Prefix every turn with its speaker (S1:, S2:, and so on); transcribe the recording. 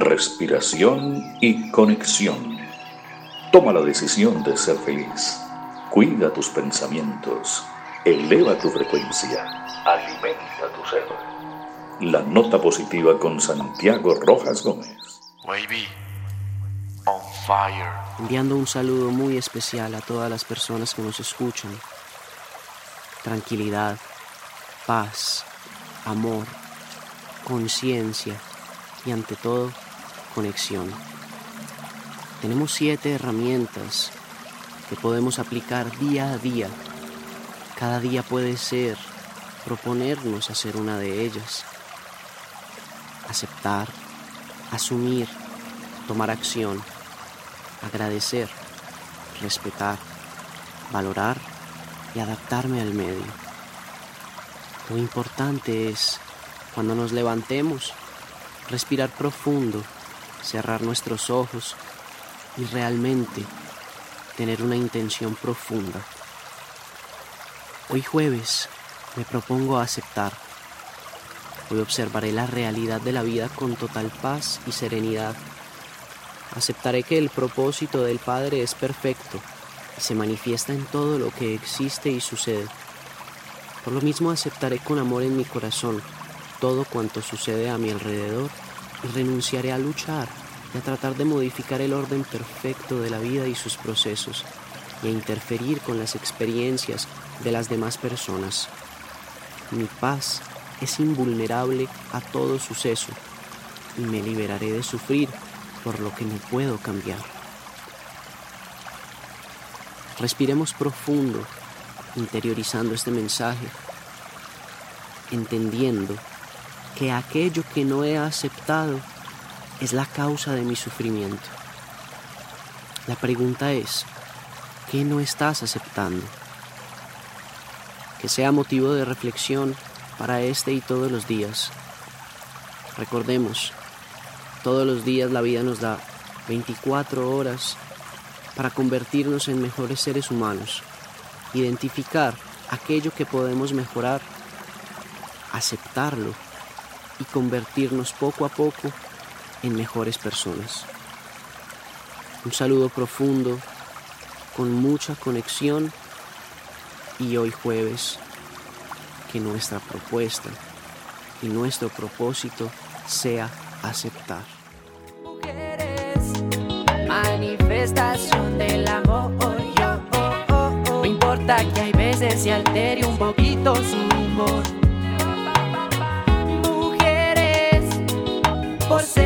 S1: respiración y conexión. Toma la decisión de ser feliz. Cuida tus pensamientos. Eleva tu frecuencia. Alimenta tu ser. La nota positiva con Santiago Rojas Gómez.
S2: on fire.
S3: Enviando un saludo muy especial a todas las personas que nos escuchan. Tranquilidad, paz, amor, conciencia y ante todo conexión. Tenemos siete herramientas que podemos aplicar día a día. Cada día puede ser proponernos hacer una de ellas. Aceptar, asumir, tomar acción, agradecer, respetar, valorar y adaptarme al medio. Lo importante es, cuando nos levantemos, respirar profundo, cerrar nuestros ojos y realmente tener una intención profunda. Hoy jueves me propongo aceptar. Hoy observaré la realidad de la vida con total paz y serenidad. Aceptaré que el propósito del Padre es perfecto y se manifiesta en todo lo que existe y sucede. Por lo mismo aceptaré con amor en mi corazón todo cuanto sucede a mi alrededor y renunciaré a luchar y a tratar de modificar el orden perfecto de la vida y sus procesos y a interferir con las experiencias de las demás personas. Mi paz es invulnerable a todo suceso y me liberaré de sufrir por lo que no puedo cambiar. Respiremos profundo, interiorizando este mensaje, entendiendo que aquello que no he aceptado es la causa de mi sufrimiento. La pregunta es, ¿qué no estás aceptando? Que sea motivo de reflexión para este y todos los días. Recordemos, todos los días la vida nos da 24 horas para convertirnos en mejores seres humanos, identificar aquello que podemos mejorar, aceptarlo y convertirnos poco a poco en mejores personas. Un saludo profundo, con mucha conexión y hoy jueves que nuestra propuesta y nuestro propósito sea aceptar.
S4: Mujeres, manifestación del amor. Yo, oh, oh, oh. No importa que hay veces se altere un poquito su humor. Mujeres, por ser